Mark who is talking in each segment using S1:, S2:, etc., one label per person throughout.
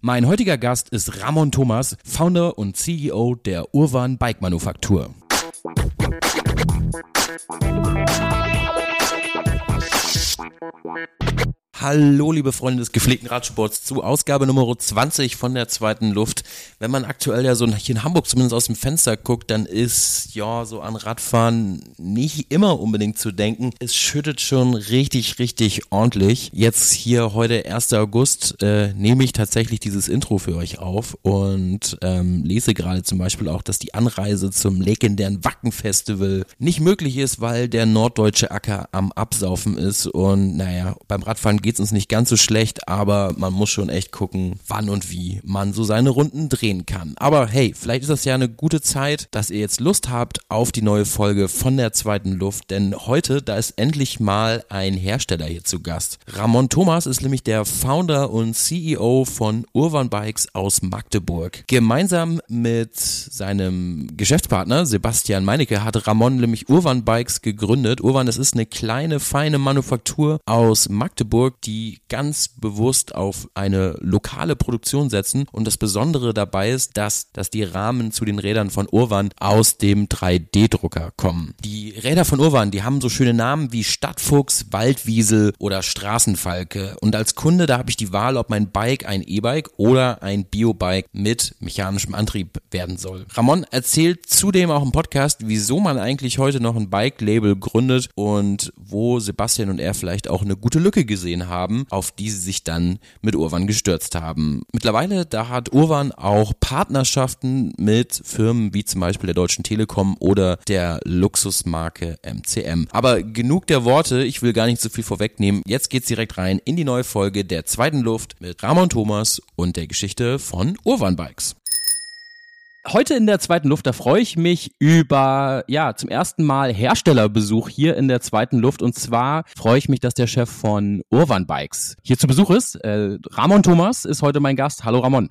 S1: Mein heutiger Gast ist Ramon Thomas, Founder und CEO der Urban Bike Manufaktur. Hallo, liebe Freunde des gepflegten Radsports zu Ausgabe Nummer 20 von der zweiten Luft. Wenn man aktuell ja so hier in Hamburg zumindest aus dem Fenster guckt, dann ist ja so an Radfahren nicht immer unbedingt zu denken. Es schüttet schon richtig, richtig ordentlich. Jetzt hier heute 1. August äh, nehme ich tatsächlich dieses Intro für euch auf und ähm, lese gerade zum Beispiel auch, dass die Anreise zum legendären Wacken-Festival nicht möglich ist, weil der norddeutsche Acker am Absaufen ist und naja, beim Radfahren geht es uns nicht ganz so schlecht, aber man muss schon echt gucken, wann und wie man so seine Runden drehen kann. Aber hey, vielleicht ist das ja eine gute Zeit, dass ihr jetzt Lust habt auf die neue Folge von der zweiten Luft, denn heute, da ist endlich mal ein Hersteller hier zu Gast. Ramon Thomas ist nämlich der Founder und CEO von Urban Bikes aus Magdeburg. Gemeinsam mit seinem Geschäftspartner Sebastian Meinecke hat Ramon nämlich Urban Bikes gegründet. Urban, das ist eine kleine, feine Manufaktur aus Magdeburg, die ganz bewusst auf eine lokale Produktion setzen. Und das Besondere dabei ist, dass, dass die Rahmen zu den Rädern von Urwan aus dem 3D-Drucker kommen. Die Räder von Urwan, die haben so schöne Namen wie Stadtfuchs, Waldwiesel oder Straßenfalke. Und als Kunde, da habe ich die Wahl, ob mein Bike ein E-Bike oder ein Biobike mit mechanischem Antrieb werden soll. Ramon erzählt zudem auch im Podcast, wieso man eigentlich heute noch ein Bike-Label gründet und wo Sebastian und er vielleicht auch eine gute Lücke gesehen haben, auf die sie sich dann mit Urwan gestürzt haben. Mittlerweile, da hat Urwan auch Partnerschaften mit Firmen wie zum Beispiel der Deutschen Telekom oder der Luxusmarke MCM. Aber genug der Worte, ich will gar nicht so viel vorwegnehmen. Jetzt geht's direkt rein in die neue Folge der zweiten Luft mit Ramon Thomas und der Geschichte von Urwan Bikes. Heute in der zweiten Luft, da freue ich mich über, ja, zum ersten Mal Herstellerbesuch hier in der zweiten Luft. Und zwar freue ich mich, dass der Chef von Urban Bikes hier zu Besuch ist. Äh, Ramon Thomas ist heute mein Gast. Hallo Ramon.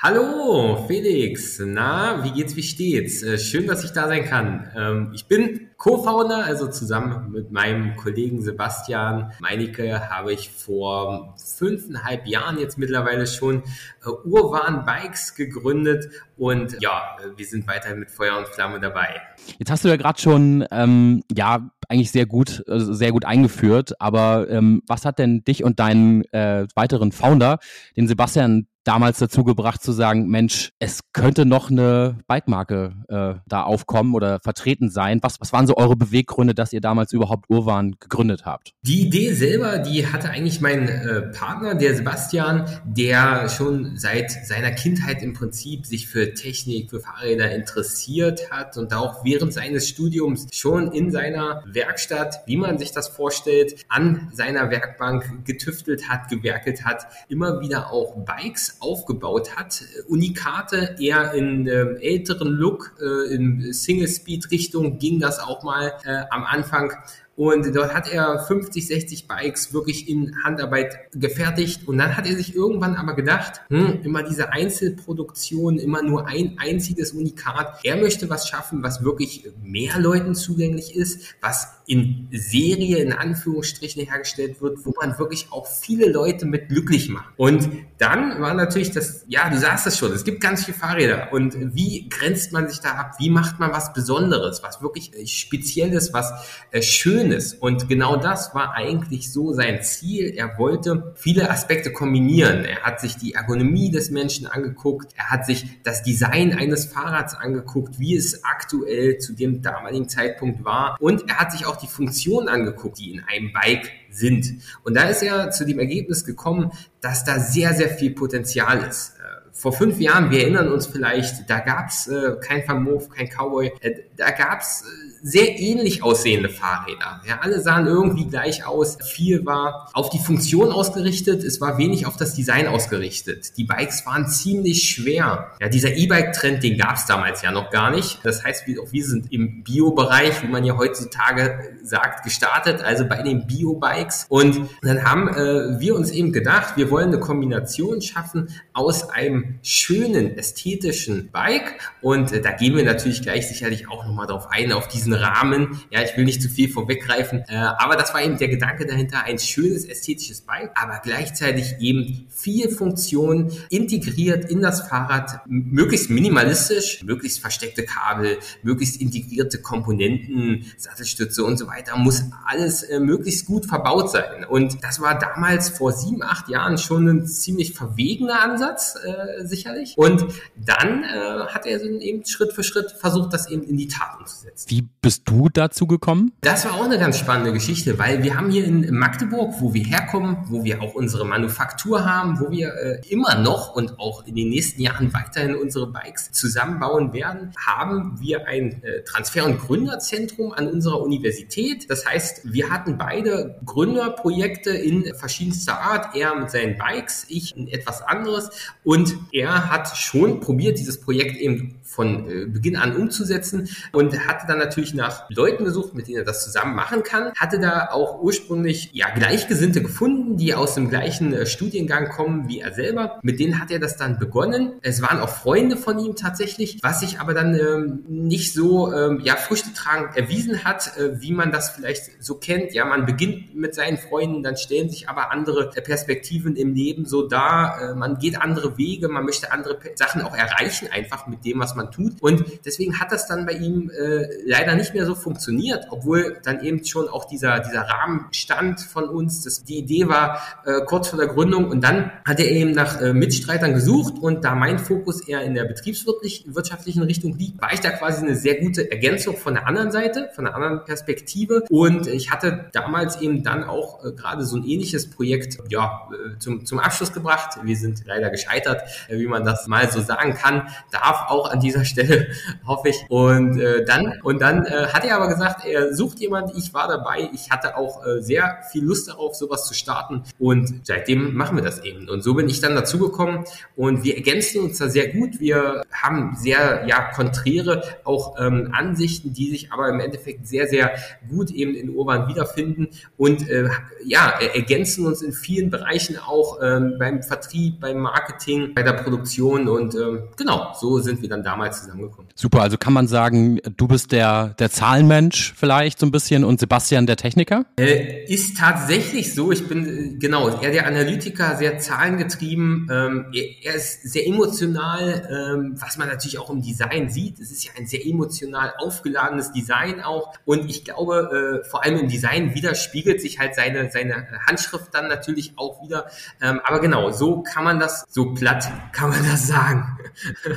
S2: Hallo Felix, na, wie geht's, wie steht's? Äh, schön, dass ich da sein kann. Ähm, ich bin Co-Founder, also zusammen mit meinem Kollegen Sebastian Meinecke habe ich vor fünfeinhalb Jahren jetzt mittlerweile schon äh, Urban Bikes gegründet und ja, wir sind weiterhin mit Feuer und Flamme dabei.
S1: Jetzt hast du ja gerade schon, ähm, ja, eigentlich sehr gut, äh, sehr gut eingeführt, aber ähm, was hat denn dich und deinen äh, weiteren Founder, den Sebastian damals dazu gebracht zu sagen, Mensch, es könnte noch eine Bike-Marke äh, da aufkommen oder vertreten sein. Was, was waren so eure Beweggründe, dass ihr damals überhaupt Urban gegründet habt?
S2: Die Idee selber, die hatte eigentlich mein äh, Partner, der Sebastian, der schon seit seiner Kindheit im Prinzip sich für Technik, für Fahrräder interessiert hat und auch während seines Studiums schon in seiner Werkstatt, wie man sich das vorstellt, an seiner Werkbank getüftelt hat, gewerkelt hat, immer wieder auch Bikes aufgebaut hat. Unikate eher in äh, älteren Look, äh, in Single-Speed-Richtung ging das auch mal äh, am Anfang. Und dort hat er 50, 60 Bikes wirklich in Handarbeit gefertigt. Und dann hat er sich irgendwann aber gedacht, hm, immer diese Einzelproduktion, immer nur ein einziges Unikat. Er möchte was schaffen, was wirklich mehr Leuten zugänglich ist, was in Serie in Anführungsstrichen hergestellt wird, wo man wirklich auch viele Leute mit glücklich macht. Und dann war natürlich das, ja, du sagst es schon, es gibt ganz viele Fahrräder. Und wie grenzt man sich da ab? Wie macht man was Besonderes, was wirklich Spezielles, was äh, schön Schönes. Und genau das war eigentlich so sein Ziel. Er wollte viele Aspekte kombinieren. Er hat sich die Ergonomie des Menschen angeguckt. Er hat sich das Design eines Fahrrads angeguckt, wie es aktuell zu dem damaligen Zeitpunkt war. Und er hat sich auch die Funktionen angeguckt, die in einem Bike sind. Und da ist er zu dem Ergebnis gekommen, dass da sehr, sehr viel Potenzial ist vor fünf Jahren, wir erinnern uns vielleicht, da gab's äh, kein Vermove, kein Cowboy, äh, da gab's äh, sehr ähnlich aussehende Fahrräder. Ja, alle sahen irgendwie gleich aus. Viel war auf die Funktion ausgerichtet, es war wenig auf das Design ausgerichtet. Die Bikes waren ziemlich schwer. Ja, dieser E-Bike-Trend, den gab es damals ja noch gar nicht. Das heißt, wir, auch wir sind im Bio-Bereich, wie man ja heutzutage sagt, gestartet, also bei den Bio-Bikes. Und dann haben äh, wir uns eben gedacht, wir wollen eine Kombination schaffen aus einem schönen, ästhetischen Bike. Und äh, da gehen wir natürlich gleich sicherlich auch nochmal drauf ein, auf diesen Rahmen. Ja, ich will nicht zu viel vorweggreifen, äh, aber das war eben der Gedanke dahinter, ein schönes ästhetisches Bike, aber gleichzeitig eben viel Funktion integriert in das Fahrrad, möglichst minimalistisch, möglichst versteckte Kabel, möglichst integrierte Komponenten, Sattelstütze und so weiter, muss alles äh, möglichst gut verbaut sein. Und das war damals vor sieben, acht Jahren schon ein ziemlich verwegener Ansatz, äh, sicherlich. Und dann äh, hat er eben Schritt für Schritt versucht, das eben in die Tat umzusetzen.
S3: Wie bist du dazu gekommen?
S2: Das war auch eine ganz spannende Geschichte, weil wir haben hier in Magdeburg, wo wir herkommen, wo wir auch unsere Manufaktur haben, wo wir äh, immer noch und auch in den nächsten Jahren weiterhin unsere Bikes zusammenbauen werden, haben wir ein äh, Transfer- und Gründerzentrum an unserer Universität. Das heißt, wir hatten beide Gründerprojekte in verschiedenster Art. Er mit seinen Bikes, ich in etwas anderes. Und er hat schon probiert, dieses Projekt eben von äh, Beginn an umzusetzen und hatte dann natürlich nach Leuten gesucht, mit denen er das zusammen machen kann. Hatte da auch ursprünglich ja Gleichgesinnte gefunden, die aus dem gleichen äh, Studiengang kommen wie er selber. Mit denen hat er das dann begonnen. Es waren auch Freunde von ihm tatsächlich, was sich aber dann ähm, nicht so ähm, ja Früchte tragen erwiesen hat, äh, wie man das vielleicht so kennt. Ja, man beginnt mit seinen Freunden, dann stellen sich aber andere Perspektiven im Leben so dar. Äh, man geht andere Wege, man möchte andere Sachen auch erreichen, einfach mit dem, was man tut. Und deswegen hat das dann bei ihm äh, leider nicht mehr so funktioniert, obwohl dann eben schon auch dieser, dieser Rahmen stand von uns. Das, die Idee war äh, kurz vor der Gründung und dann hat er eben nach äh, Mitstreitern gesucht und da mein Fokus eher in der betriebswirtschaftlichen Richtung liegt, war ich da quasi eine sehr gute Ergänzung von der anderen Seite, von der anderen Perspektive. Und ich hatte damals eben dann auch äh, gerade so ein ähnliches Projekt ja, äh, zum, zum Abschluss gebracht. Wir sind leider gescheitert, äh, wie man das mal so sagen kann. Darf auch an dieser dieser Stelle, hoffe ich. Und äh, dann, und dann äh, hat er aber gesagt, er sucht jemanden, ich war dabei, ich hatte auch äh, sehr viel Lust darauf, sowas zu starten. Und seitdem machen wir das eben. Und so bin ich dann dazugekommen und wir ergänzen uns da sehr gut. Wir haben sehr, ja, konträre auch ähm, Ansichten, die sich aber im Endeffekt sehr, sehr gut eben in Urban wiederfinden und äh, ja, ergänzen uns in vielen Bereichen auch ähm, beim Vertrieb, beim Marketing, bei der Produktion und ähm, genau, so sind wir dann damals damals zusammengekommen.
S3: Super, also kann man sagen, du bist der, der Zahlenmensch vielleicht so ein bisschen und Sebastian der Techniker?
S2: Äh, ist tatsächlich so. Ich bin, äh, genau, eher der Analytiker, sehr zahlengetrieben. Ähm, er, er, ist sehr emotional, ähm, was man natürlich auch im Design sieht. Es ist ja ein sehr emotional aufgeladenes Design auch. Und ich glaube, äh, vor allem im Design widerspiegelt sich halt seine, seine Handschrift dann natürlich auch wieder. Ähm, aber genau, so kann man das, so platt kann man das sagen.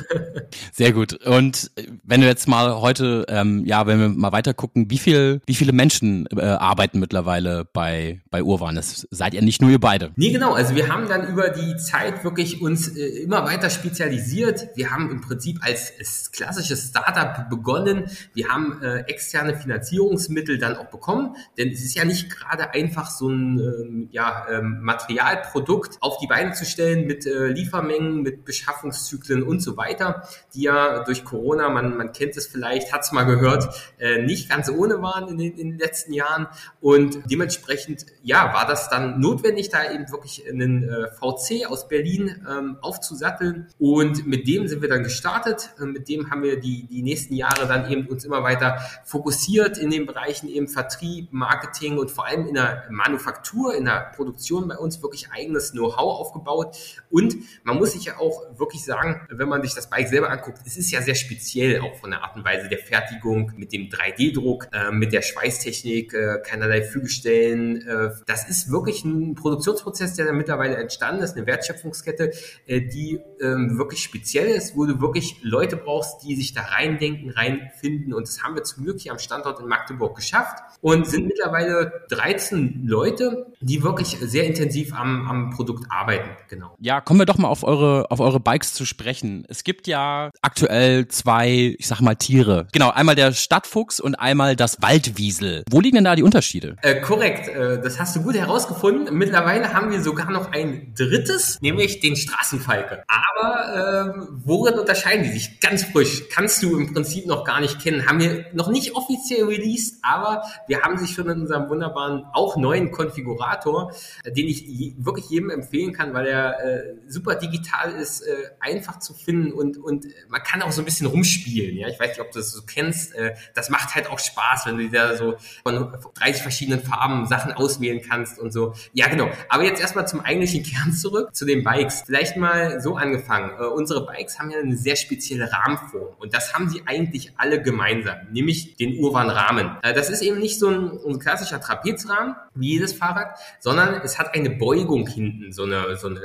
S3: Sehr gut. Und wenn du jetzt mal heute, ähm, ja, wenn wir mal weiter gucken, wie viel, wie viele Menschen äh, arbeiten mittlerweile bei bei Urban? Das seid ihr nicht nur ihr beide?
S2: Nee, genau. Also wir haben dann über die Zeit wirklich uns äh, immer weiter spezialisiert. Wir haben im Prinzip als, als klassisches Startup begonnen. Wir haben äh, externe Finanzierungsmittel dann auch bekommen, denn es ist ja nicht gerade einfach so ein ähm, ja, ähm, Materialprodukt auf die Beine zu stellen mit äh, Liefermengen, mit Beschaffungszyklen und so weiter, die ja durch Corona, man, man kennt es vielleicht, hat es mal gehört, äh, nicht ganz ohne waren in den, in den letzten Jahren. Und dementsprechend, ja, war das dann notwendig, da eben wirklich einen äh, VC aus Berlin ähm, aufzusatteln. Und mit dem sind wir dann gestartet. Äh, mit dem haben wir die, die nächsten Jahre dann eben uns immer weiter fokussiert in den Bereichen eben Vertrieb, Marketing und vor allem in der Manufaktur, in der Produktion bei uns wirklich eigenes Know-how aufgebaut. Und man muss sich ja auch wirklich sagen, wenn man sich das Bike selber anguckt, es ist ja sehr speziell, auch von der Art und Weise der Fertigung, mit dem 3D-Druck, äh, mit der Schweißtechnik, äh, keinerlei Fügestellen. Äh, das ist wirklich ein Produktionsprozess, der da mittlerweile entstanden ist, eine Wertschöpfungskette, äh, die ähm, wirklich speziell ist, wo du wirklich Leute brauchst, die sich da reindenken, reinfinden. Und das haben wir zum Glück hier am Standort in Magdeburg geschafft und sind mittlerweile 13 Leute, die wirklich sehr intensiv am, am Produkt arbeiten. Genau.
S3: Ja, kommen wir doch mal auf eure, auf eure Bikes zu sprechen. Es gibt ja aktuell zwei, ich sag mal, Tiere. Genau, einmal der Stadtfuchs und einmal das Waldwiesel. Wo liegen denn da die Unterschiede?
S2: Äh, korrekt, äh, das hast du gut herausgefunden. Mittlerweile haben wir sogar noch ein drittes, nämlich den Straßenfalke. Aber äh, worin unterscheiden die sich? Ganz frisch. Kannst du im Prinzip noch gar nicht kennen. Haben wir noch nicht offiziell released, aber wir haben sich schon in unserem wunderbaren, auch neuen Konfigurator Illustrator, den ich wirklich jedem empfehlen kann, weil er äh, super digital ist, äh, einfach zu finden und, und man kann auch so ein bisschen rumspielen. Ja, ich weiß nicht, ob du das so kennst. Äh, das macht halt auch Spaß, wenn du da so von 30 verschiedenen Farben Sachen auswählen kannst und so. Ja, genau. Aber jetzt erstmal zum eigentlichen Kern zurück, zu den Bikes. Vielleicht mal so angefangen. Äh, unsere Bikes haben ja eine sehr spezielle Rahmenform und das haben sie eigentlich alle gemeinsam, nämlich den Urban-Rahmen. Äh, das ist eben nicht so ein, klassischer Trapezrahmen wie jedes Fahrrad, sondern es hat eine Beugung hinten, so eine, so eine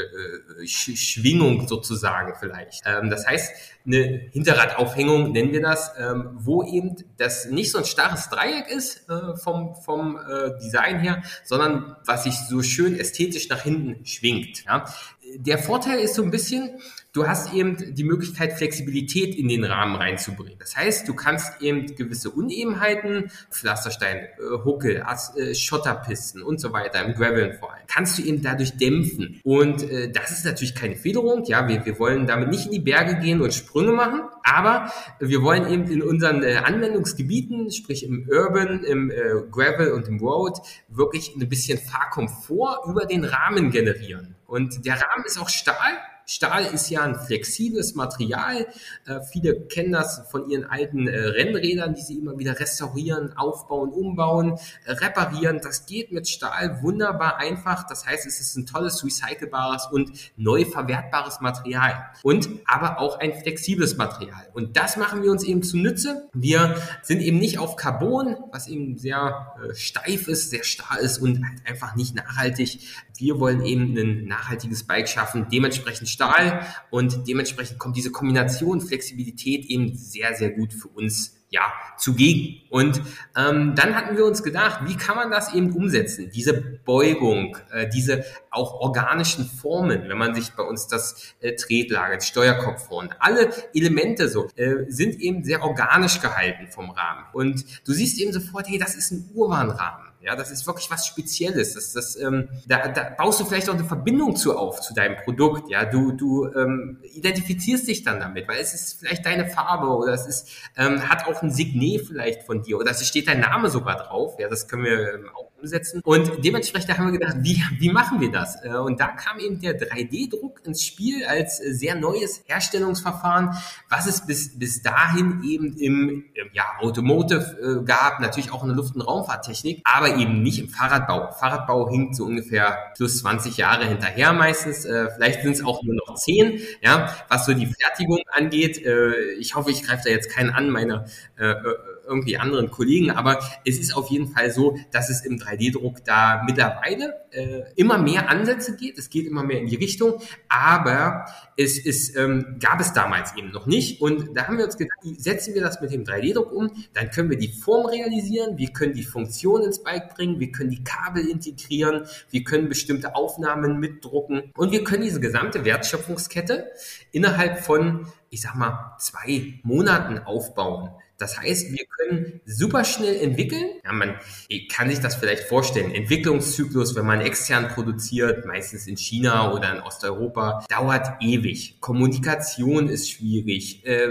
S2: Schwingung sozusagen vielleicht. Ähm, das heißt, eine Hinterradaufhängung nennen wir das, ähm, wo eben das nicht so ein starres Dreieck ist äh, vom, vom äh, Design her, sondern was sich so schön ästhetisch nach hinten schwingt. Ja? Der Vorteil ist so ein bisschen, du hast eben die Möglichkeit, Flexibilität in den Rahmen reinzubringen. Das heißt, du kannst eben gewisse Unebenheiten, Pflasterstein, äh, Huckel, äh, Schotterpisten und so weiter, im Graveln vor allem, kannst du eben dadurch dämpfen. Und äh, das ist natürlich keine Federung. Ja, wir, wir wollen damit nicht in die Berge gehen und Sprünge machen, aber wir wollen eben in unseren Anwendungsgebieten, sprich im Urban, im Gravel und im Road, wirklich ein bisschen Fahrkomfort über den Rahmen generieren. Und der Rahmen ist auch Stahl. Stahl ist ja ein flexibles Material. Äh, viele kennen das von ihren alten äh, Rennrädern, die sie immer wieder restaurieren, aufbauen, umbauen, äh, reparieren. Das geht mit Stahl wunderbar einfach. Das heißt, es ist ein tolles recycelbares und neu verwertbares Material. Und aber auch ein flexibles Material. Und das machen wir uns eben zunutze. Wir sind eben nicht auf Carbon, was eben sehr äh, steif ist, sehr starr ist und halt einfach nicht nachhaltig. Wir wollen eben ein nachhaltiges Bike schaffen, dementsprechend Stahl und dementsprechend kommt diese Kombination Flexibilität eben sehr, sehr gut für uns ja, zugegen. Und ähm, dann hatten wir uns gedacht, wie kann man das eben umsetzen? Diese Beugung, äh, diese auch organischen Formen, wenn man sich bei uns das äh, Tretlager, Steuerkopf vorne, alle Elemente so, äh, sind eben sehr organisch gehalten vom Rahmen. Und du siehst eben sofort, hey, das ist ein Urbanrahmen. Ja, das ist wirklich was Spezielles. Das, das, ähm, da, da baust du vielleicht auch eine Verbindung zu auf zu deinem Produkt. Ja, du, du ähm, identifizierst dich dann damit, weil es ist vielleicht deine Farbe oder es ist, ähm, hat auch ein Signet vielleicht von dir oder es steht dein Name sogar drauf. Ja, das können wir ähm, auch umsetzen. Und dementsprechend haben wir gedacht, wie, wie machen wir das? Äh, und da kam eben der 3D-Druck ins Spiel als sehr neues Herstellungsverfahren, was es bis, bis dahin eben im ja, Automotive äh, gab, natürlich auch in der Luft- und Raumfahrttechnik, aber eben nicht im Fahrradbau. Fahrradbau hinkt so ungefähr plus 20 Jahre hinterher meistens. Äh, vielleicht sind es auch nur noch 10, ja, was so die Fertigung angeht. ich hoffe, ich greife da jetzt keinen an, meine irgendwie anderen Kollegen, aber es ist auf jeden Fall so, dass es im 3D-Druck da mittlerweile äh, immer mehr Ansätze geht. Es geht immer mehr in die Richtung, aber es ist, ähm, gab es damals eben noch nicht. Und da haben wir uns gedacht, setzen wir das mit dem 3D-Druck um, dann können wir die Form realisieren, wir können die Funktion ins Bike bringen, wir können die Kabel integrieren, wir können bestimmte Aufnahmen mitdrucken und wir können diese gesamte Wertschöpfungskette innerhalb von, ich sag mal, zwei Monaten aufbauen. Das heißt, wir können super schnell entwickeln. Ja, man kann sich das vielleicht vorstellen. Entwicklungszyklus, wenn man extern produziert, meistens in China oder in Osteuropa, dauert ewig. Kommunikation ist schwierig. Äh,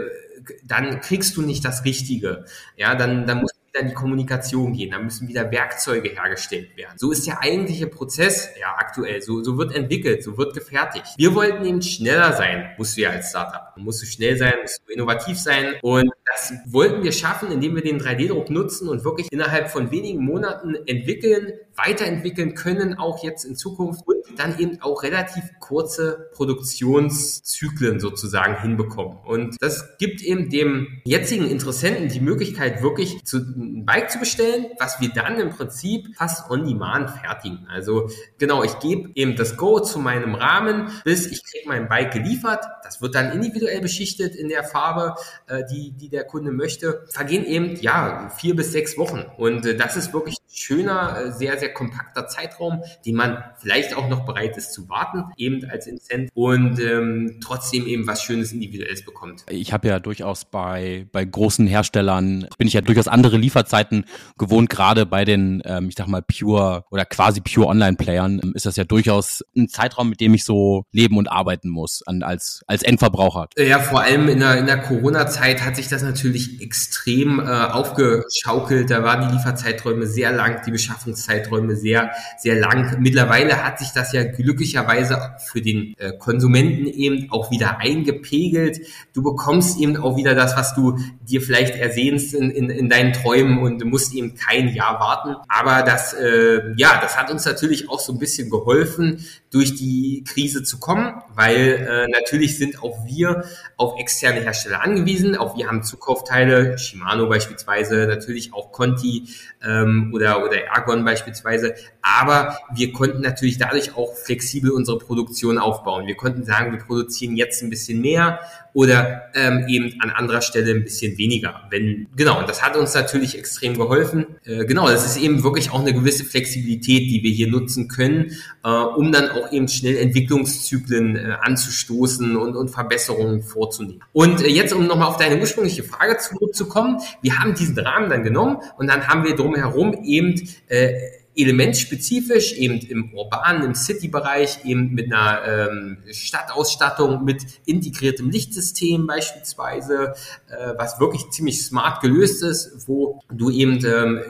S2: dann kriegst du nicht das Richtige. Ja, dann, dann muss wieder in die Kommunikation gehen, dann müssen wieder Werkzeuge hergestellt werden. So ist der eigentliche Prozess ja aktuell. So, so wird entwickelt, so wird gefertigt. Wir wollten eben schneller sein, musst du ja als Startup. Musst du schnell sein, musst du innovativ sein und das wollten wir schaffen, indem wir den 3D-Druck nutzen und wirklich innerhalb von wenigen Monaten entwickeln, weiterentwickeln können, auch jetzt in Zukunft und dann eben auch relativ kurze Produktionszyklen sozusagen hinbekommen. Und das gibt eben dem jetzigen Interessenten die Möglichkeit, wirklich zu, ein Bike zu bestellen, was wir dann im Prinzip fast on demand fertigen. Also genau, ich gebe eben das Go zu meinem Rahmen, bis ich kriege mein Bike geliefert. Das wird dann individuell beschichtet in der Farbe, äh, die, die der Kunde möchte. Vergehen eben, ja, vier bis sechs Wochen. Und äh, das ist wirklich ein schöner, äh, sehr, sehr kompakter Zeitraum, den man vielleicht auch noch bereit ist zu warten, eben als Incent und ähm, trotzdem eben was Schönes Individuelles bekommt.
S3: Ich habe ja durchaus bei, bei großen Herstellern, bin ich ja durchaus andere Lieferzeiten gewohnt, gerade bei den, ähm, ich sag mal, Pure oder quasi Pure Online-Playern ähm, ist das ja durchaus ein Zeitraum, mit dem ich so leben und arbeiten muss an, als, als Endverbraucher.
S2: Ja, vor allem in der, in der Corona-Zeit hat sich das natürlich extrem äh, aufgeschaukelt. Da waren die Lieferzeiträume sehr lang, die Beschaffungszeiträume sehr, sehr lang. Mittlerweile hat sich das ja glücklicherweise für den äh, Konsumenten eben auch wieder eingepegelt. Du bekommst eben auch wieder das, was du dir vielleicht ersehnst in, in, in deinen Träumen und musst eben kein Jahr warten. Aber das, äh, ja, das hat uns natürlich auch so ein bisschen geholfen, durch die Krise zu kommen, weil äh, natürlich sind auch wir auf externe Hersteller angewiesen. Auch wir haben Zukaufteile, Shimano beispielsweise, natürlich auch Conti ähm, oder, oder Ergon beispielsweise. Aber wir konnten natürlich dadurch auch flexibel unsere Produktion aufbauen. Wir konnten sagen, wir produzieren jetzt ein bisschen mehr oder ähm, eben an anderer Stelle ein bisschen weniger. Wenn genau, und das hat uns natürlich extrem geholfen. Äh, genau, das ist eben wirklich auch eine gewisse Flexibilität, die wir hier nutzen können, äh, um dann auch eben schnell Entwicklungszyklen äh, anzustoßen und, und Verbesserungen vorzunehmen. Und äh, jetzt, um nochmal auf deine ursprüngliche Frage zurückzukommen, wir haben diesen Rahmen dann genommen und dann haben wir drumherum eben äh, elementspezifisch, eben im urbanen, im City-Bereich, eben mit einer ähm, Stadtausstattung, mit integriertem Lichtsystem beispielsweise, äh, was wirklich ziemlich smart gelöst ist, wo du eben ähm,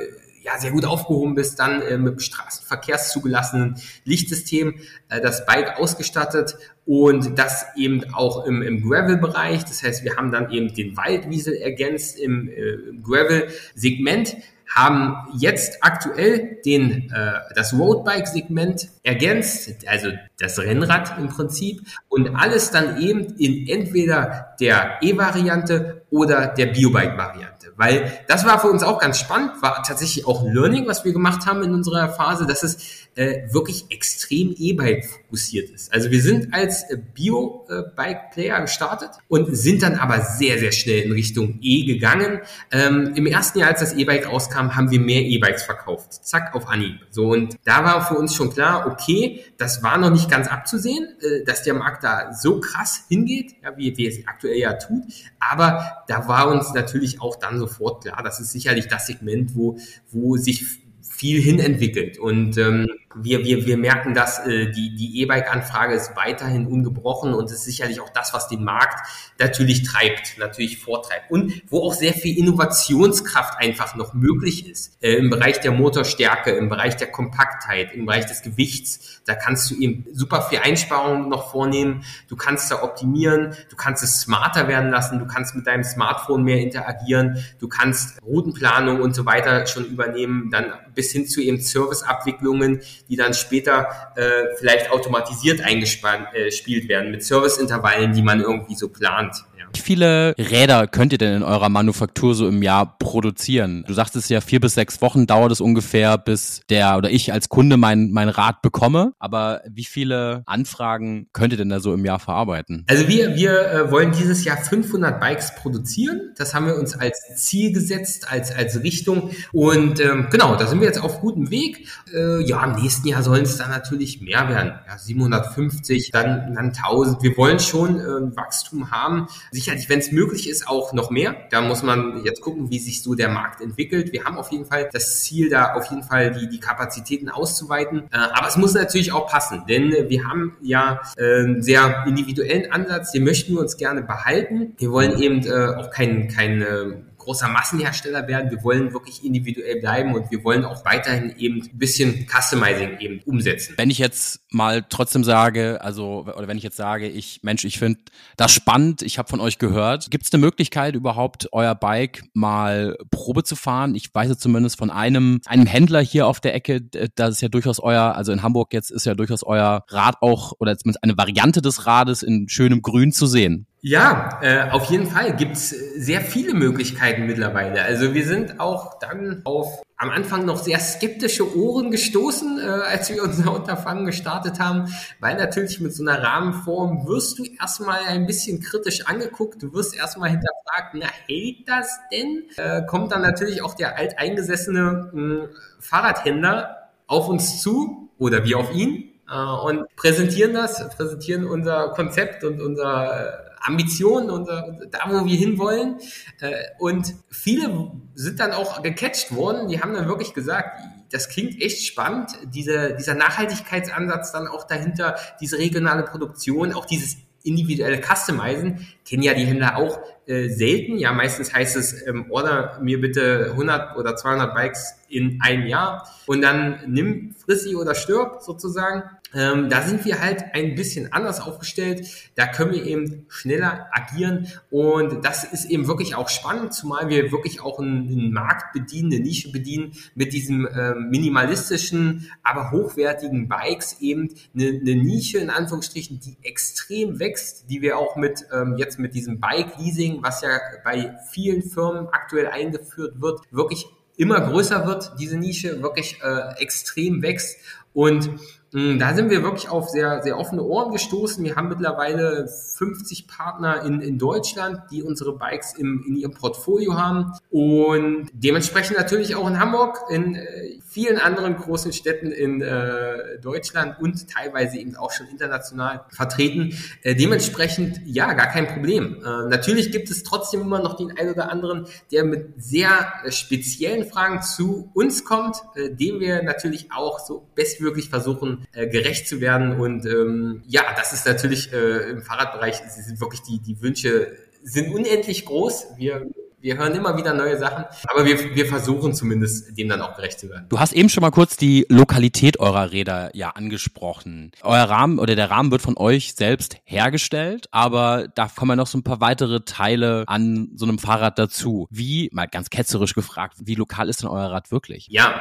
S2: ja, sehr gut aufgehoben bist, dann äh, mit dem straßenverkehrszugelassenen Lichtsystem äh, das Bike ausgestattet und das eben auch im, im Gravel-Bereich. Das heißt, wir haben dann eben den Waldwiesel ergänzt im, äh, im Gravel-Segment haben jetzt aktuell den, äh, das Roadbike-Segment ergänzt, also das Rennrad im Prinzip, und alles dann eben in entweder der E-Variante oder der Biobike-Variante. Weil das war für uns auch ganz spannend, war tatsächlich auch Learning, was wir gemacht haben in unserer Phase, dass es äh, wirklich extrem E-Bike fokussiert ist. Also wir sind als äh, Bio-Bike-Player gestartet und sind dann aber sehr, sehr schnell in Richtung E gegangen. Ähm, Im ersten Jahr, als das E-Bike rauskam, haben wir mehr E-Bikes verkauft. Zack, auf Anhieb. So, und da war für uns schon klar, okay, das war noch nicht ganz abzusehen, äh, dass der Markt da so krass hingeht, ja, wie, wie es aktuell ja tut. Aber da war uns natürlich auch dann sofort klar, das ist sicherlich das Segment, wo, wo sich viel hinentwickelt. Und ähm, wir, wir, wir merken, dass äh, die, die E-Bike-Anfrage ist weiterhin ungebrochen und ist sicherlich auch das, was den Markt natürlich treibt, natürlich vortreibt. Und wo auch sehr viel Innovationskraft einfach noch möglich ist. Äh, Im Bereich der Motorstärke, im Bereich der Kompaktheit, im Bereich des Gewichts. Da kannst du eben super viel Einsparungen noch vornehmen. Du kannst da optimieren. Du kannst es smarter werden lassen. Du kannst mit deinem Smartphone mehr interagieren. Du kannst Routenplanung und so weiter schon übernehmen. Dann bis hin zu eben Serviceabwicklungen, die dann später äh, vielleicht automatisiert eingespielt äh, werden mit Serviceintervallen, die man irgendwie so plant.
S3: Viele Räder könnt ihr denn in eurer Manufaktur so im Jahr produzieren? Du sagtest ja, vier bis sechs Wochen dauert es ungefähr, bis der oder ich als Kunde mein, mein Rad bekomme. Aber wie viele Anfragen könnt ihr denn da so im Jahr verarbeiten?
S2: Also wir, wir äh, wollen dieses Jahr 500 Bikes produzieren. Das haben wir uns als Ziel gesetzt, als, als Richtung. Und ähm, genau, da sind wir jetzt auf gutem Weg. Äh, ja, im nächsten Jahr sollen es dann natürlich mehr werden. Ja, 750, dann, dann 1000. Wir wollen schon äh, Wachstum haben sicherlich, wenn es möglich ist, auch noch mehr. Da muss man jetzt gucken, wie sich so der Markt entwickelt. Wir haben auf jeden Fall das Ziel, da auf jeden Fall die, die Kapazitäten auszuweiten. Äh, aber es muss natürlich auch passen, denn wir haben ja einen sehr individuellen Ansatz, den möchten wir uns gerne behalten. Wir wollen eben äh, auch kein, kein großer Massenhersteller werden. Wir wollen wirklich individuell bleiben und wir wollen auch weiterhin eben ein bisschen Customizing eben umsetzen.
S3: Wenn ich jetzt mal trotzdem sage, also oder wenn ich jetzt sage, ich Mensch, ich finde das spannend, ich habe von euch gehört, gibt es eine Möglichkeit überhaupt euer Bike mal Probe zu fahren? Ich weiß jetzt zumindest von einem einem Händler hier auf der Ecke, das ist ja durchaus euer, also in Hamburg jetzt ist ja durchaus euer Rad auch oder zumindest eine Variante des Rades in schönem Grün zu sehen.
S2: Ja, äh, auf jeden Fall gibt's sehr viele Möglichkeiten mittlerweile. Also wir sind auch dann auf am Anfang noch sehr skeptische Ohren gestoßen, äh, als wir unser Unterfangen gestartet haben, weil natürlich mit so einer Rahmenform wirst du erstmal ein bisschen kritisch angeguckt, du wirst erstmal hinterfragt, na hält das denn? Äh, kommt dann natürlich auch der alteingesessene mh, Fahrradhändler auf uns zu oder wir auf ihn äh, und präsentieren das, präsentieren unser Konzept und unser Ambitionen und äh, da, wo wir hinwollen. Äh, und viele sind dann auch gecatcht worden. Die haben dann wirklich gesagt, das klingt echt spannend, diese, dieser Nachhaltigkeitsansatz dann auch dahinter, diese regionale Produktion, auch dieses individuelle Customizen kennen ja die Händler auch äh, selten. Ja, meistens heißt es, ähm, order mir bitte 100 oder 200 Bikes in einem Jahr und dann nimm, friss sie oder stirb sozusagen. Ähm, da sind wir halt ein bisschen anders aufgestellt. Da können wir eben schneller agieren. Und das ist eben wirklich auch spannend, zumal wir wirklich auch einen, einen Markt bedienen, eine Nische bedienen mit diesem ähm, minimalistischen, aber hochwertigen Bikes eben. Eine, eine, Nische in Anführungsstrichen, die extrem wächst, die wir auch mit ähm, jetzt mit diesem Bike Leasing, was ja bei vielen Firmen aktuell eingeführt wird, wirklich immer größer wird, diese Nische wirklich äh, extrem wächst. Und da sind wir wirklich auf sehr, sehr offene Ohren gestoßen. Wir haben mittlerweile 50 Partner in, in Deutschland, die unsere Bikes im, in ihrem Portfolio haben und dementsprechend natürlich auch in Hamburg, in äh, vielen anderen großen Städten in äh, Deutschland und teilweise eben auch schon international vertreten. Äh, dementsprechend, ja, gar kein Problem. Äh, natürlich gibt es trotzdem immer noch den einen oder anderen, der mit sehr äh, speziellen Fragen zu uns kommt, äh, dem wir natürlich auch so bestmöglich versuchen, äh, gerecht zu werden. Und ähm, ja, das ist natürlich äh, im Fahrradbereich, sind wirklich die, die Wünsche sind unendlich groß. Wir wir hören immer wieder neue Sachen, aber wir, wir versuchen zumindest, dem dann auch gerecht zu werden.
S3: Du hast eben schon mal kurz die Lokalität eurer Räder ja angesprochen. Euer Rahmen oder der Rahmen wird von euch selbst hergestellt, aber da kommen noch so ein paar weitere Teile an so einem Fahrrad dazu. Wie, mal ganz ketzerisch gefragt, wie lokal ist denn euer Rad wirklich?
S2: Ja.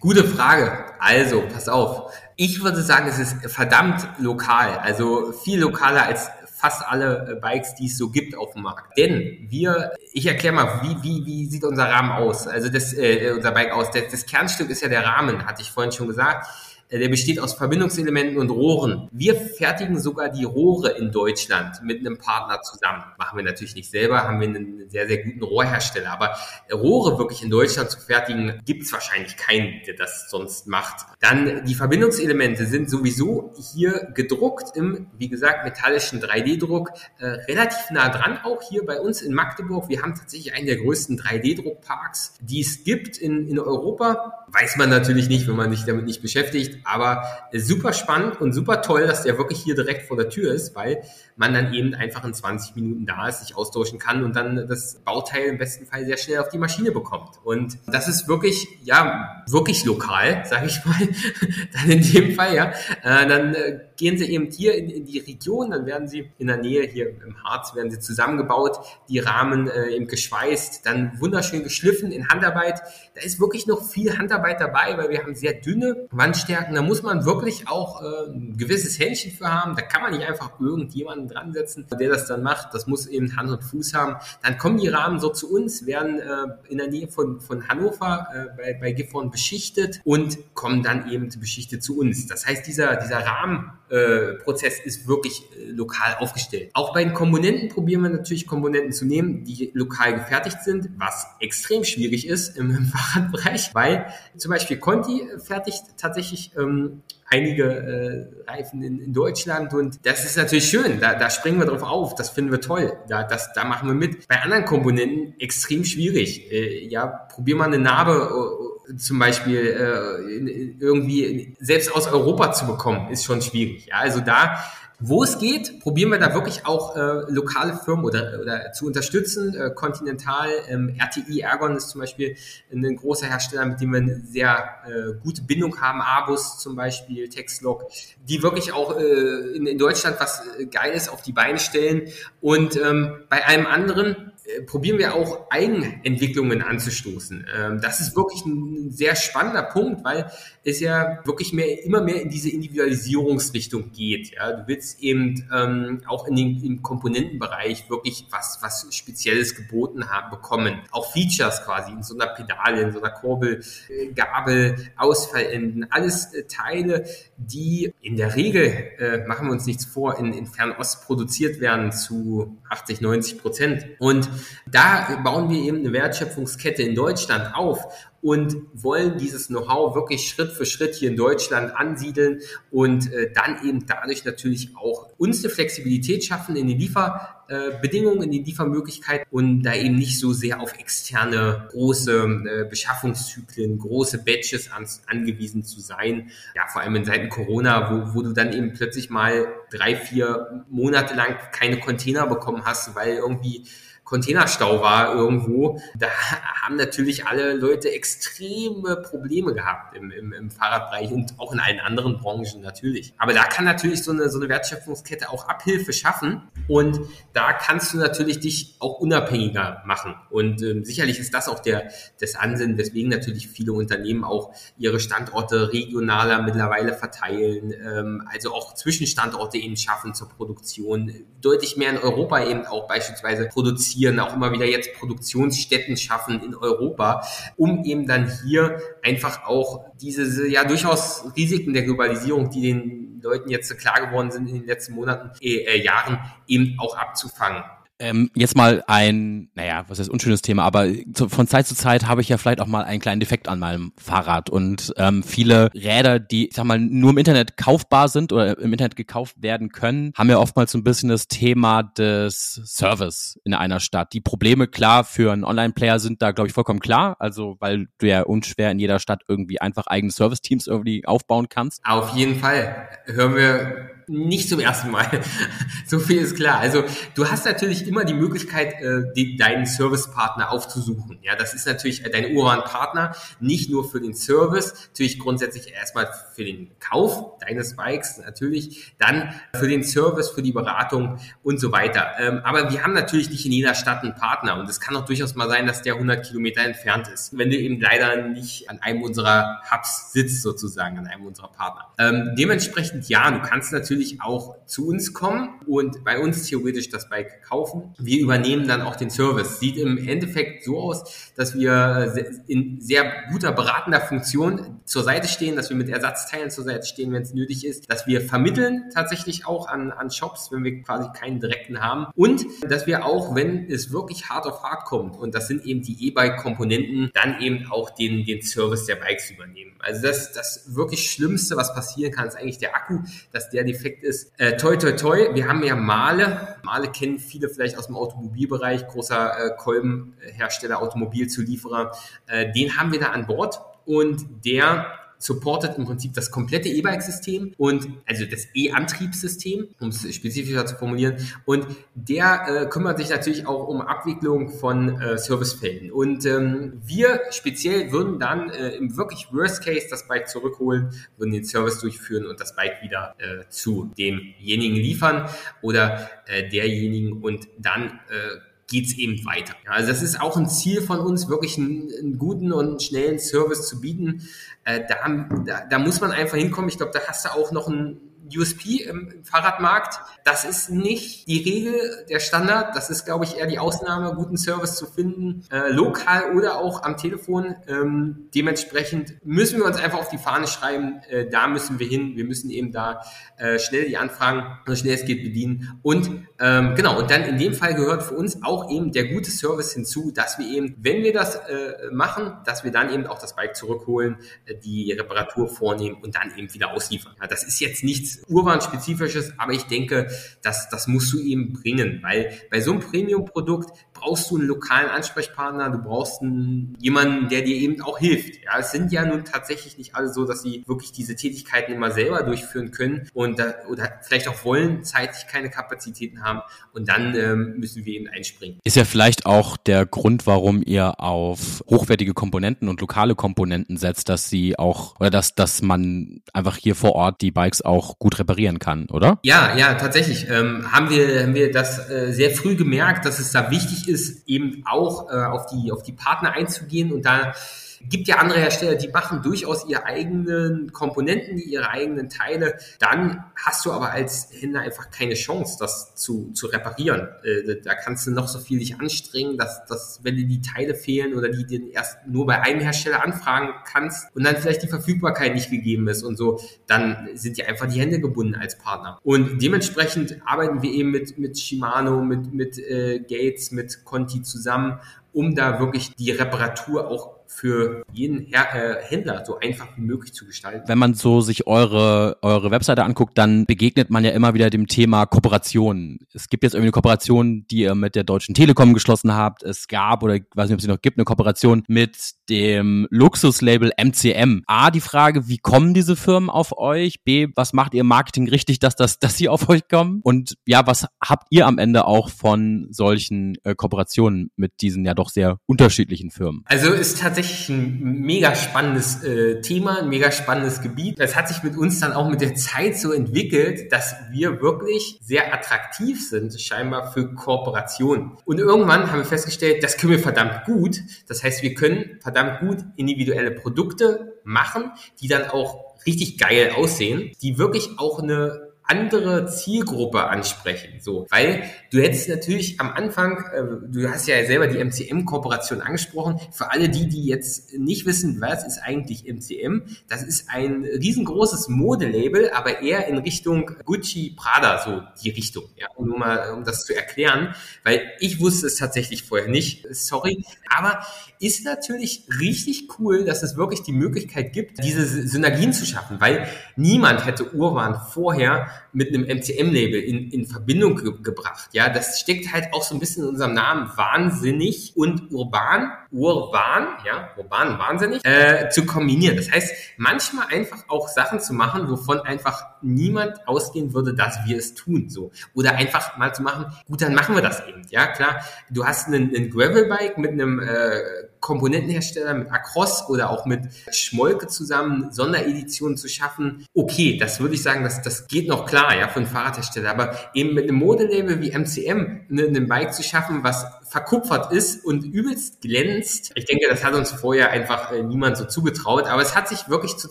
S2: Gute Frage. Also, pass auf. Ich würde sagen, es ist verdammt lokal. Also viel lokaler als fast alle äh, Bikes, die es so gibt auf dem Markt. Denn wir, ich erkläre mal, wie, wie, wie sieht unser Rahmen aus? Also das, äh, unser Bike aus. Das, das Kernstück ist ja der Rahmen, hatte ich vorhin schon gesagt. Äh, der besteht aus Verbindungselementen und Rohren. Wir fertigen sogar die Rohre in Deutschland mit einem Partner zusammen. Machen wir natürlich nicht selber, haben wir einen sehr, sehr guten Rohrhersteller. Aber Rohre wirklich in Deutschland zu fertigen, gibt es wahrscheinlich keinen, der das sonst macht. Dann die Verbindungselemente sind sowieso hier gedruckt im, wie gesagt, metallischen 3D-Druck. Äh, relativ nah dran auch hier bei uns in Magdeburg. Wir haben tatsächlich einen der größten 3D-Druckparks, die es gibt in, in Europa. Weiß man natürlich nicht, wenn man sich damit nicht beschäftigt aber super spannend und super toll, dass der wirklich hier direkt vor der Tür ist, weil man dann eben einfach in 20 Minuten da ist, sich austauschen kann und dann das Bauteil im besten Fall sehr schnell auf die Maschine bekommt. Und das ist wirklich, ja, wirklich lokal, sage ich mal, dann in dem Fall, ja. Äh, dann äh, gehen sie eben hier in, in, die Region, dann werden sie in der Nähe hier im Harz werden sie zusammengebaut, die Rahmen äh, eben geschweißt, dann wunderschön geschliffen in Handarbeit. Da ist wirklich noch viel Handarbeit dabei, weil wir haben sehr dünne Wandstärken. Da muss man wirklich auch äh, ein gewisses Händchen für haben. Da kann man nicht einfach irgendjemanden dran setzen, der das dann macht. Das muss eben Hand und Fuß haben. Dann kommen die Rahmen so zu uns, werden äh, in der Nähe von, von Hannover äh, bei, bei Gifhorn beschichtet und kommen dann eben beschichtet zu uns. Das heißt, dieser, dieser Rahmen äh, Prozess ist wirklich äh, lokal aufgestellt. Auch bei den Komponenten probieren wir natürlich Komponenten zu nehmen, die lokal gefertigt sind, was extrem schwierig ist im, Fahrradbereich, weil zum Beispiel Conti fertigt tatsächlich ähm, einige äh, Reifen in, in Deutschland und das ist natürlich schön, da, da springen wir drauf auf, das finden wir toll, da, das, da machen wir mit. Bei anderen Komponenten extrem schwierig. Äh, ja, probier mal eine Narbe äh, zum Beispiel äh, irgendwie selbst aus Europa zu bekommen, ist schon schwierig. Ja, also da wo es geht, probieren wir da wirklich auch äh, lokale Firmen oder, oder zu unterstützen. Äh, Continental, ähm, RTI Ergon ist zum Beispiel ein großer Hersteller, mit dem wir eine sehr äh, gute Bindung haben. Abus zum Beispiel, Textlog, die wirklich auch äh, in, in Deutschland was äh, Geiles auf die Beine stellen. Und ähm, bei einem anderen probieren wir auch Eigenentwicklungen anzustoßen. Ähm, das ist wirklich ein sehr spannender Punkt, weil es ja wirklich mehr, immer mehr in diese Individualisierungsrichtung geht. Ja, du willst eben ähm, auch in den, im Komponentenbereich wirklich was, was Spezielles geboten haben, bekommen. Auch Features quasi in so einer Pedale, in so einer Kurbel, äh, Gabel, Ausfallenden, alles äh, Teile, die in der Regel, äh, machen wir uns nichts vor, in, in Fernost produziert werden zu 80, 90 Prozent. Und da bauen wir eben eine Wertschöpfungskette in Deutschland auf und wollen dieses Know-how wirklich Schritt für Schritt hier in Deutschland ansiedeln und äh, dann eben dadurch natürlich auch uns eine Flexibilität schaffen in den Lieferbedingungen, äh, in den Liefermöglichkeiten und da eben nicht so sehr auf externe große äh, Beschaffungszyklen, große Batches an, angewiesen zu sein. Ja, vor allem in Zeiten Corona, wo, wo du dann eben plötzlich mal drei, vier Monate lang keine Container bekommen hast, weil irgendwie Containerstau war irgendwo, da haben natürlich alle Leute extreme Probleme gehabt im, im, im Fahrradbereich und auch in allen anderen Branchen natürlich. Aber da kann natürlich so eine, so eine Wertschöpfungskette auch Abhilfe schaffen und da kannst du natürlich dich auch unabhängiger machen. Und ähm, sicherlich ist das auch der, das Ansinnen, weswegen natürlich viele Unternehmen auch ihre Standorte regionaler mittlerweile verteilen, ähm, also auch Zwischenstandorte eben schaffen zur Produktion, deutlich mehr in Europa eben auch beispielsweise produzieren auch immer wieder jetzt Produktionsstätten schaffen in Europa, um eben dann hier einfach auch diese ja durchaus Risiken der Globalisierung, die den Leuten jetzt klar geworden sind in den letzten Monaten, äh, äh Jahren, eben auch abzufangen.
S3: Ähm, jetzt mal ein, naja, was ist unschönes Thema, aber zu, von Zeit zu Zeit habe ich ja vielleicht auch mal einen kleinen Defekt an meinem Fahrrad und ähm, viele Räder, die, ich sag mal, nur im Internet kaufbar sind oder im Internet gekauft werden können, haben ja oftmals so ein bisschen das Thema des Service in einer Stadt. Die Probleme, klar, für einen Online-Player sind da, glaube ich, vollkommen klar, also weil du ja unschwer in jeder Stadt irgendwie einfach eigene Service-Teams irgendwie aufbauen kannst.
S2: Auf jeden Fall hören wir nicht zum ersten Mal. so viel ist klar. Also du hast natürlich immer die Möglichkeit, äh, die, deinen Servicepartner aufzusuchen. Ja, das ist natürlich dein Uran-Partner, nicht nur für den Service, natürlich grundsätzlich erstmal für den Kauf deines Bikes natürlich, dann für den Service, für die Beratung und so weiter. Ähm, aber wir haben natürlich nicht in jeder Stadt einen Partner und es kann auch durchaus mal sein, dass der 100 Kilometer entfernt ist, wenn du eben leider nicht an einem unserer Hubs sitzt sozusagen, an einem unserer Partner. Ähm, dementsprechend ja, du kannst natürlich auch zu uns kommen und bei uns theoretisch das Bike kaufen. Wir übernehmen dann auch den Service. Sieht im Endeffekt so aus, dass wir in sehr guter beratender Funktion zur Seite stehen, dass wir mit Ersatzteilen zur Seite stehen, wenn es nötig ist, dass wir vermitteln tatsächlich auch an, an Shops, wenn wir quasi keinen direkten haben und dass wir auch, wenn es wirklich hart auf hart kommt und das sind eben die E-Bike-Komponenten, dann eben auch den, den Service der Bikes übernehmen. Also das, das wirklich Schlimmste, was passieren kann, ist eigentlich der Akku, dass der defekt ist, äh, toi, toi, toi, wir haben ja Male. Male kennen viele vielleicht aus dem Automobilbereich, großer äh, Kolbenhersteller, Automobilzulieferer. Äh, den haben wir da an Bord und der supportet im Prinzip das komplette E-Bike-System und also das E-Antriebssystem, um es spezifischer zu formulieren. Und der äh, kümmert sich natürlich auch um Abwicklung von äh, Servicefällen. Und ähm, wir speziell würden dann äh, im wirklich Worst Case das Bike zurückholen, würden den Service durchführen und das Bike wieder äh, zu demjenigen liefern oder äh, derjenigen und dann äh, geht's eben weiter. Also das ist auch ein Ziel von uns, wirklich einen, einen guten und schnellen Service zu bieten. Äh, da, da, da muss man einfach hinkommen. Ich glaube, da hast du auch noch ein USP im, im, Fahrradmarkt. Das ist nicht die Regel, der Standard. Das ist, glaube ich, eher die Ausnahme, guten Service zu finden, äh, lokal oder auch am Telefon. Ähm, dementsprechend müssen wir uns einfach auf die Fahne schreiben, äh, da müssen wir hin. Wir müssen eben da äh, schnell die Anfragen, so schnell es geht, bedienen. Und ähm, genau, und dann in dem Fall gehört für uns auch eben der gute Service hinzu, dass wir eben, wenn wir das äh, machen, dass wir dann eben auch das Bike zurückholen, äh, die Reparatur vornehmen und dann eben wieder ausliefern. Ja, das ist jetzt nichts Urban-spezifisches, aber ich denke, das, das musst du eben bringen, weil bei so einem Premium-Produkt brauchst du einen lokalen Ansprechpartner, du brauchst einen, jemanden, der dir eben auch hilft. Ja, es sind ja nun tatsächlich nicht alle so, dass sie wirklich diese Tätigkeiten immer selber durchführen können und da, oder vielleicht auch wollen, zeitlich keine Kapazitäten haben und dann ähm, müssen wir eben einspringen.
S3: Ist ja vielleicht auch der Grund, warum ihr auf hochwertige Komponenten und lokale Komponenten setzt, dass sie auch oder dass dass man einfach hier vor Ort die Bikes auch gut reparieren kann, oder?
S2: Ja, ja, tatsächlich ähm, haben wir haben wir das äh, sehr früh gemerkt, dass es da wichtig ist, eben auch äh, auf die auf die Partner einzugehen und da gibt ja andere Hersteller, die machen durchaus ihre eigenen Komponenten, ihre eigenen Teile. Dann hast du aber als Händler einfach keine Chance, das zu, zu reparieren. Äh, da kannst du noch so viel dich anstrengen, dass, dass wenn dir die Teile fehlen oder die den erst nur bei einem Hersteller anfragen kannst und dann vielleicht die Verfügbarkeit nicht gegeben ist und so, dann sind dir einfach die Hände gebunden als Partner. Und dementsprechend arbeiten wir eben mit, mit Shimano, mit, mit äh, Gates, mit Conti zusammen, um da wirklich die Reparatur auch für jeden Her äh, Händler so einfach wie möglich zu gestalten.
S3: Wenn man so sich eure, eure Webseite anguckt, dann begegnet man ja immer wieder dem Thema Kooperation. Es gibt jetzt irgendwie eine Kooperation, die ihr mit der Deutschen Telekom geschlossen habt. Es gab, oder ich weiß nicht, ob es sie noch gibt, eine Kooperation mit dem Luxuslabel MCM. A, die Frage, wie kommen diese Firmen auf euch? B, was macht ihr Marketing richtig, dass, das, dass sie auf euch kommen? Und ja, was habt ihr am Ende auch von solchen äh, Kooperationen mit diesen ja doch sehr unterschiedlichen Firmen?
S2: Also ist tatsächlich tatsächlich ein mega spannendes äh, Thema, ein mega spannendes Gebiet. Das hat sich mit uns dann auch mit der Zeit so entwickelt, dass wir wirklich sehr attraktiv sind, scheinbar für Kooperationen. Und irgendwann haben wir festgestellt, das können wir verdammt gut. Das heißt, wir können verdammt gut individuelle Produkte machen, die dann auch richtig geil aussehen, die wirklich auch eine andere Zielgruppe ansprechen. So, weil du hättest natürlich am Anfang, äh, du hast ja selber die MCM-Kooperation angesprochen. Für alle die, die jetzt nicht wissen, was ist eigentlich MCM, das ist ein riesengroßes Modelabel, aber eher in Richtung Gucci, Prada, so die Richtung. Ja, nur mal, um das zu erklären, weil ich wusste es tatsächlich vorher nicht. Sorry, aber ist natürlich richtig cool, dass es wirklich die Möglichkeit gibt, diese Synergien zu schaffen, weil niemand hätte Urban vorher mit einem MCM-Label in, in Verbindung ge gebracht. Ja, das steckt halt auch so ein bisschen in unserem Namen wahnsinnig und urban, urban, ja, urban, wahnsinnig, äh, zu kombinieren. Das heißt, manchmal einfach auch Sachen zu machen, wovon einfach niemand ausgehen würde, dass wir es tun, so. Oder einfach mal zu machen, gut, dann machen wir das eben. Ja, klar, du hast einen, einen Gravelbike mit einem äh, Komponentenhersteller, mit Across oder auch mit Schmolke zusammen Sondereditionen zu schaffen. Okay, das würde ich sagen, das, das geht noch klar, ja, von Fahrradhersteller. Aber eben mit einem Modelabel wie MCM, ne, ein Bike zu schaffen, was verkupfert ist und übelst glänzt. Ich denke, das hat uns vorher einfach äh, niemand so zugetraut, aber es hat sich wirklich zu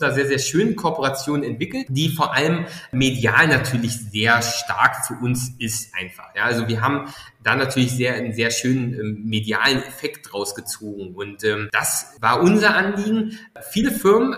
S2: einer sehr, sehr schönen Kooperation entwickelt, die vor allem medial natürlich sehr stark für uns ist einfach. Ja, also wir haben da natürlich sehr einen sehr schönen ähm, medialen Effekt draus gezogen. Und ähm, das war unser Anliegen. Viele Firmen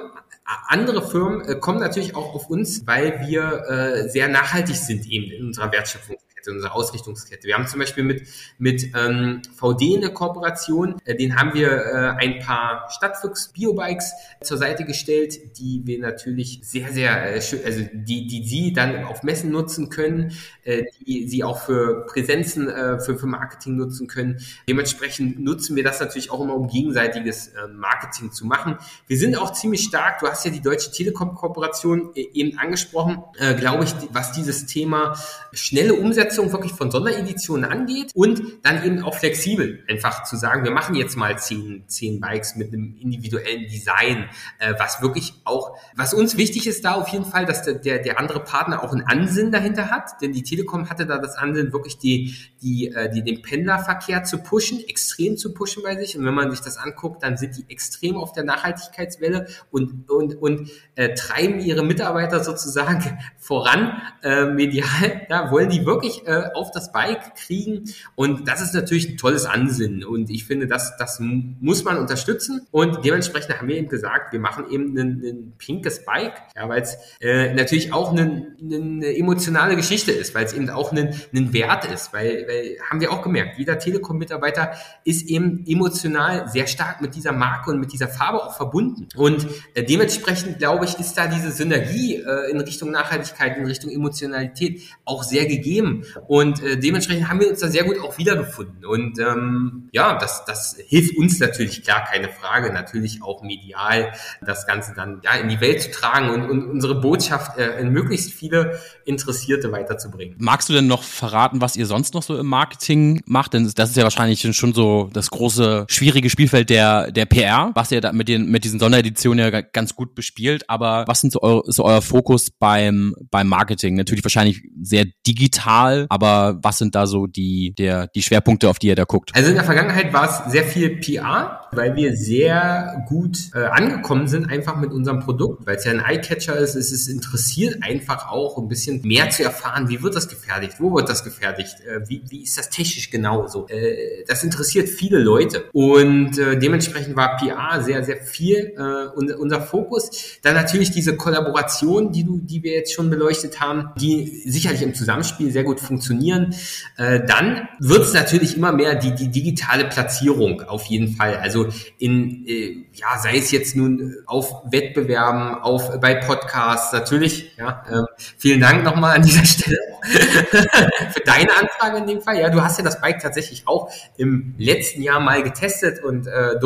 S2: andere Firmen äh, kommen natürlich auch auf uns, weil wir äh, sehr nachhaltig sind eben in unserer Wertschöpfung in unserer Ausrichtungskette. Wir haben zum Beispiel mit, mit ähm, VD eine Kooperation, äh, den haben wir äh, ein paar Stadtfuchs Biobikes zur Seite gestellt, die wir natürlich sehr, sehr äh, schön, also die, die Sie dann auf Messen nutzen können, äh, die Sie auch für Präsenzen, äh, für, für Marketing nutzen können. Dementsprechend nutzen wir das natürlich auch immer, um gegenseitiges äh, Marketing zu machen. Wir sind auch ziemlich stark, du hast ja die Deutsche Telekom-Kooperation äh, eben angesprochen, äh, glaube ich, was dieses Thema schnelle Umsetzung Umsetzung wirklich von Sondereditionen angeht und dann eben auch flexibel einfach zu sagen, wir machen jetzt mal zehn, zehn Bikes mit einem individuellen Design, äh, was wirklich auch, was uns wichtig ist da auf jeden Fall, dass der, der, der andere Partner auch einen Ansinn dahinter hat, denn die Telekom hatte da das Ansinnen, wirklich die, die, äh, die, den Pendlerverkehr zu pushen, extrem zu pushen bei sich. Und wenn man sich das anguckt, dann sind die extrem auf der Nachhaltigkeitswelle und, und, und äh, treiben ihre Mitarbeiter sozusagen voran, äh, medial, ja, wollen die wirklich äh, auf das Bike kriegen. Und das ist natürlich ein tolles Ansinnen. Und ich finde, das, das muss man unterstützen. Und dementsprechend haben wir eben gesagt, wir machen eben ein, pinkes Bike, ja, weil es äh, natürlich auch eine, eine emotionale Geschichte ist, weil es eben auch ein, ein Wert ist. Weil, weil haben wir auch gemerkt, jeder Telekom-Mitarbeiter ist eben emotional sehr stark mit dieser Marke und mit dieser Farbe auch verbunden. Und äh, dementsprechend, glaube ich, ist da diese Synergie äh, in Richtung Nachhaltigkeit, in Richtung Emotionalität auch sehr gegeben. Und äh, dementsprechend haben wir uns da sehr gut auch wiedergefunden. Und ähm, ja, das, das hilft uns natürlich, klar, keine Frage, natürlich auch medial das Ganze dann ja, in die Welt zu tragen und, und unsere Botschaft äh, in möglichst viele Interessierte weiterzubringen.
S3: Magst du denn noch verraten, was ihr sonst noch so im Marketing macht? Denn das ist ja wahrscheinlich schon so das große, schwierige Spielfeld der, der PR, was ihr da mit, den, mit diesen Sondereditionen ja ganz gut bespielt. Aber was sind so, eu, so euer Fokus beim, beim Marketing? Natürlich wahrscheinlich sehr digital, aber was sind da so die, der, die Schwerpunkte, auf die ihr da guckt?
S2: Also in der Vergangenheit war es sehr viel PR weil wir sehr gut äh, angekommen sind, einfach mit unserem Produkt, weil es ja ein Eyecatcher ist. Es ist interessiert einfach auch ein bisschen mehr zu erfahren, wie wird das gefertigt, wo wird das gefertigt, äh, wie, wie ist das technisch genau so. Äh, das interessiert viele Leute und äh, dementsprechend war PR sehr, sehr viel äh, unser, unser Fokus. Dann natürlich diese Kollaboration, die du, die wir jetzt schon beleuchtet haben, die sicherlich im Zusammenspiel sehr gut funktionieren. Äh, dann wird es natürlich immer mehr die, die digitale Platzierung auf jeden Fall. Also in, äh, ja, sei es jetzt nun auf Wettbewerben, auf bei Podcasts, natürlich, ja. Äh, vielen Dank nochmal an dieser Stelle für deine Anfrage in dem Fall. Ja, du hast ja das Bike tatsächlich auch im letzten Jahr mal getestet und äh,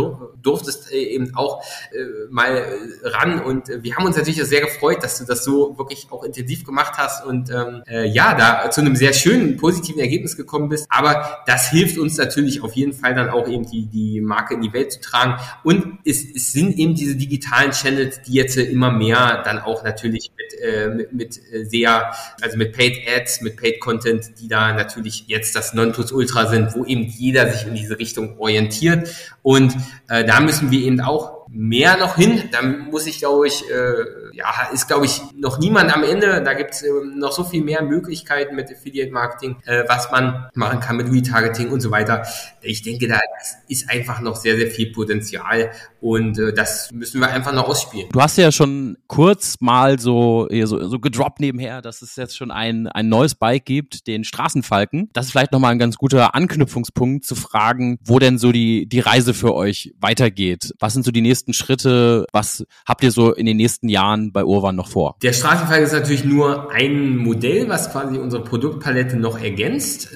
S2: durftest äh, eben auch äh, mal ran. Und äh, wir haben uns natürlich sehr gefreut, dass du das so wirklich auch intensiv gemacht hast und ähm, äh, ja, da zu einem sehr schönen, positiven Ergebnis gekommen bist. Aber das hilft uns natürlich auf jeden Fall dann auch eben die, die Marke in die Welt zu tragen. Und es, es sind eben diese digitalen Channels, die jetzt immer mehr dann auch natürlich mit, äh, mit, mit sehr, also mit Paid Ads, mit Paid Content, die da natürlich jetzt das Nonplusultra sind, wo eben jeder sich in diese Richtung orientiert. Und äh, da müssen wir eben auch mehr noch hin. Da muss ich, glaube ich, äh, ja, ist, glaube ich, noch niemand am Ende. Da gibt es äh, noch so viel mehr Möglichkeiten mit Affiliate-Marketing, äh, was man machen kann mit Retargeting und so weiter. Ich denke, da ist einfach noch sehr, sehr viel Potenzial und äh, das müssen wir einfach noch ausspielen.
S3: Du hast ja schon kurz mal so, so, so gedroppt nebenher, dass es jetzt schon ein, ein neues Bike gibt, den Straßenfalken. Das ist vielleicht nochmal ein ganz guter Anknüpfungspunkt zu fragen, wo denn so die, die Reise für euch weitergeht. Was sind so die nächsten Schritte? Was habt ihr so in den nächsten Jahren bei Urban noch vor?
S2: Der Straßenfall ist natürlich nur ein Modell, was quasi unsere Produktpalette noch ergänzt,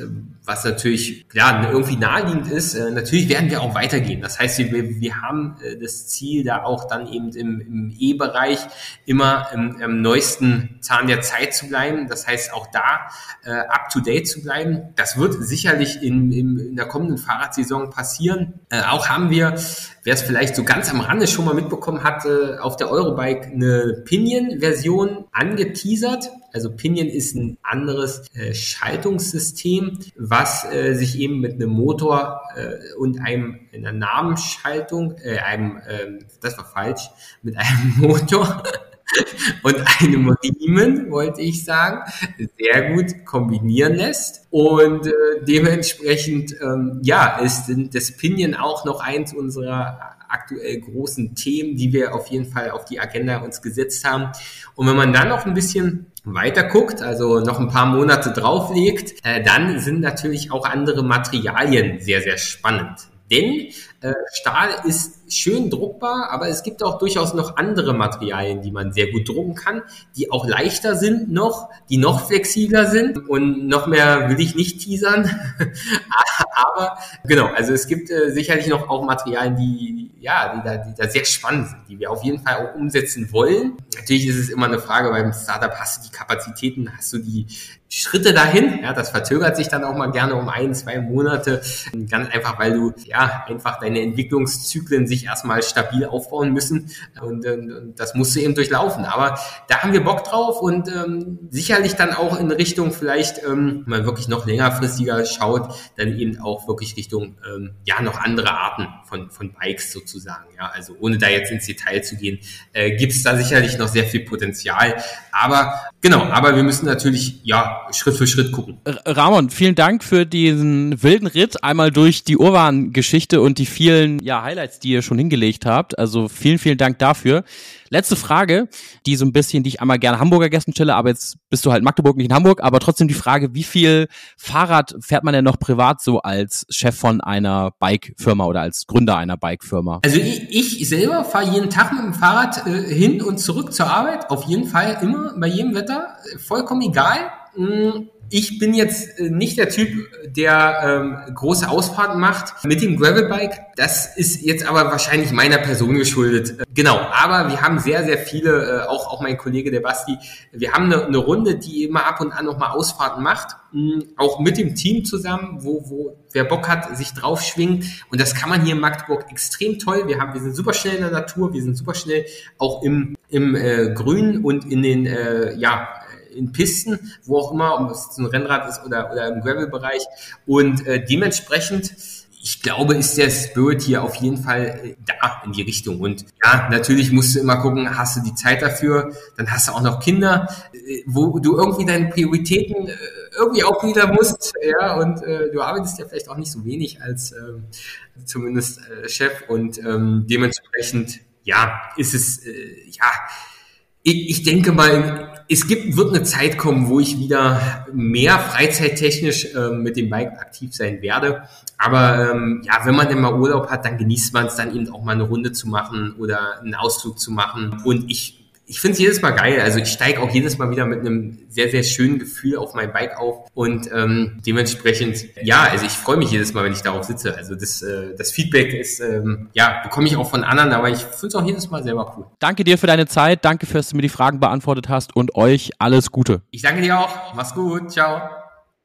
S2: was natürlich ja, irgendwie naheliegend ist. Äh, natürlich werden wir auch weitergehen. Das heißt, wir, wir haben äh, das Ziel, da auch dann eben im, im E-Bereich immer im, im neuesten Zahn der Zeit zu bleiben. Das heißt, auch da äh, up-to-date zu bleiben. Das wird sicherlich in, in, in der kommenden Fahrradsaison passieren. Äh, auch haben wir wer es vielleicht so ganz am Rande schon mal mitbekommen hatte, auf der Eurobike eine Pinion-Version angeteasert. Also Pinion ist ein anderes äh, Schaltungssystem, was äh, sich eben mit einem Motor äh, und einem einer Namenschaltung, äh, einem, äh, das war falsch, mit einem Motor und einem Riemen, wollte ich sagen, sehr gut kombinieren lässt. Und äh, dementsprechend, ähm, ja, ist das Pinion auch noch eins unserer aktuell großen Themen, die wir auf jeden Fall auf die Agenda uns gesetzt haben. Und wenn man dann noch ein bisschen weiter guckt, also noch ein paar Monate drauflegt, äh, dann sind natürlich auch andere Materialien sehr, sehr spannend. Denn äh, Stahl ist schön druckbar, aber es gibt auch durchaus noch andere Materialien, die man sehr gut drucken kann, die auch leichter sind noch, die noch flexibler sind und noch mehr will ich nicht teasern. aber genau, also es gibt äh, sicherlich noch auch Materialien, die ja, die da, die da sehr spannend sind, die wir auf jeden Fall auch umsetzen wollen. Natürlich ist es immer eine Frage beim Startup, hast du die Kapazitäten, hast du die Schritte dahin? Ja, das verzögert sich dann auch mal gerne um ein, zwei Monate, ganz einfach, weil du ja einfach deine Entwicklungszyklen sich erstmal stabil aufbauen müssen und, und, und das musst du eben durchlaufen. Aber da haben wir Bock drauf und ähm, sicherlich dann auch in Richtung vielleicht, ähm, wenn man wirklich noch längerfristiger schaut, dann eben auch wirklich Richtung ähm, ja noch andere Arten von, von Bikes sozusagen. Ja, also ohne da jetzt ins Detail zu gehen, äh, gibt es da sicherlich noch sehr viel Potenzial. Aber genau, aber wir müssen natürlich ja Schritt für Schritt gucken.
S3: Ramon, vielen Dank für diesen wilden Ritt einmal durch die Urban-Geschichte und die vielen ja, Highlights, die ihr schon hingelegt habt. Also vielen, vielen Dank dafür. Letzte Frage, die so ein bisschen, die ich einmal gerne Hamburger Gästen stelle, aber jetzt bist du halt Magdeburg, nicht in Hamburg, aber trotzdem die Frage, wie viel Fahrrad fährt man denn noch privat so als Chef von einer Bike-Firma oder als Gründer einer Bike-Firma?
S2: Also ich, ich selber fahre jeden Tag mit dem Fahrrad äh, hin und zurück zur Arbeit, auf jeden Fall immer, bei jedem Wetter, vollkommen egal. Mm, ich bin jetzt äh, nicht der Typ, der ähm, große Ausfahrten macht mit dem Gravelbike. Das ist jetzt aber wahrscheinlich meiner Person geschuldet. Äh, genau, aber wir haben sehr, sehr viele, äh, auch, auch mein Kollege der Basti, wir haben eine, eine Runde, die immer ab und an nochmal Ausfahrten macht, mh, auch mit dem Team zusammen, wo, wo wer Bock hat, sich draufschwingt. Und das kann man hier in Magdeburg extrem toll. Wir haben, wir sind super schnell in der Natur, wir sind super schnell auch im, im äh, Grün und in den, äh, ja, in Pisten, wo auch immer, ob es ein Rennrad ist oder, oder im Gravel-Bereich. Und äh, dementsprechend ich glaube, ist der Spirit hier auf jeden Fall äh, da in die Richtung. Und ja, natürlich musst du immer gucken, hast du die Zeit dafür, dann hast du auch noch Kinder, äh, wo du irgendwie deine Prioritäten äh, irgendwie auch wieder musst, ja, und äh, du arbeitest ja vielleicht auch nicht so wenig als äh, zumindest äh, Chef und ähm, dementsprechend, ja, ist es, ja, ich, ich denke mal, es gibt, wird eine Zeit kommen, wo ich wieder mehr freizeittechnisch äh, mit dem Bike aktiv sein werde. Aber ähm, ja, wenn man denn mal Urlaub hat, dann genießt man es dann eben auch mal eine Runde zu machen oder einen Ausflug zu machen. Und ich ich finde es jedes Mal geil. Also ich steige auch jedes Mal wieder mit einem sehr, sehr schönen Gefühl auf mein Bike auf. Und ähm, dementsprechend, ja, also ich freue mich jedes Mal, wenn ich darauf sitze. Also das, äh, das Feedback ist, ähm, ja, bekomme ich auch von anderen, aber ich finde es auch jedes Mal selber cool.
S4: Danke dir für deine Zeit, danke, dass du mir die Fragen beantwortet hast und euch alles Gute.
S2: Ich danke dir auch. Mach's gut. Ciao.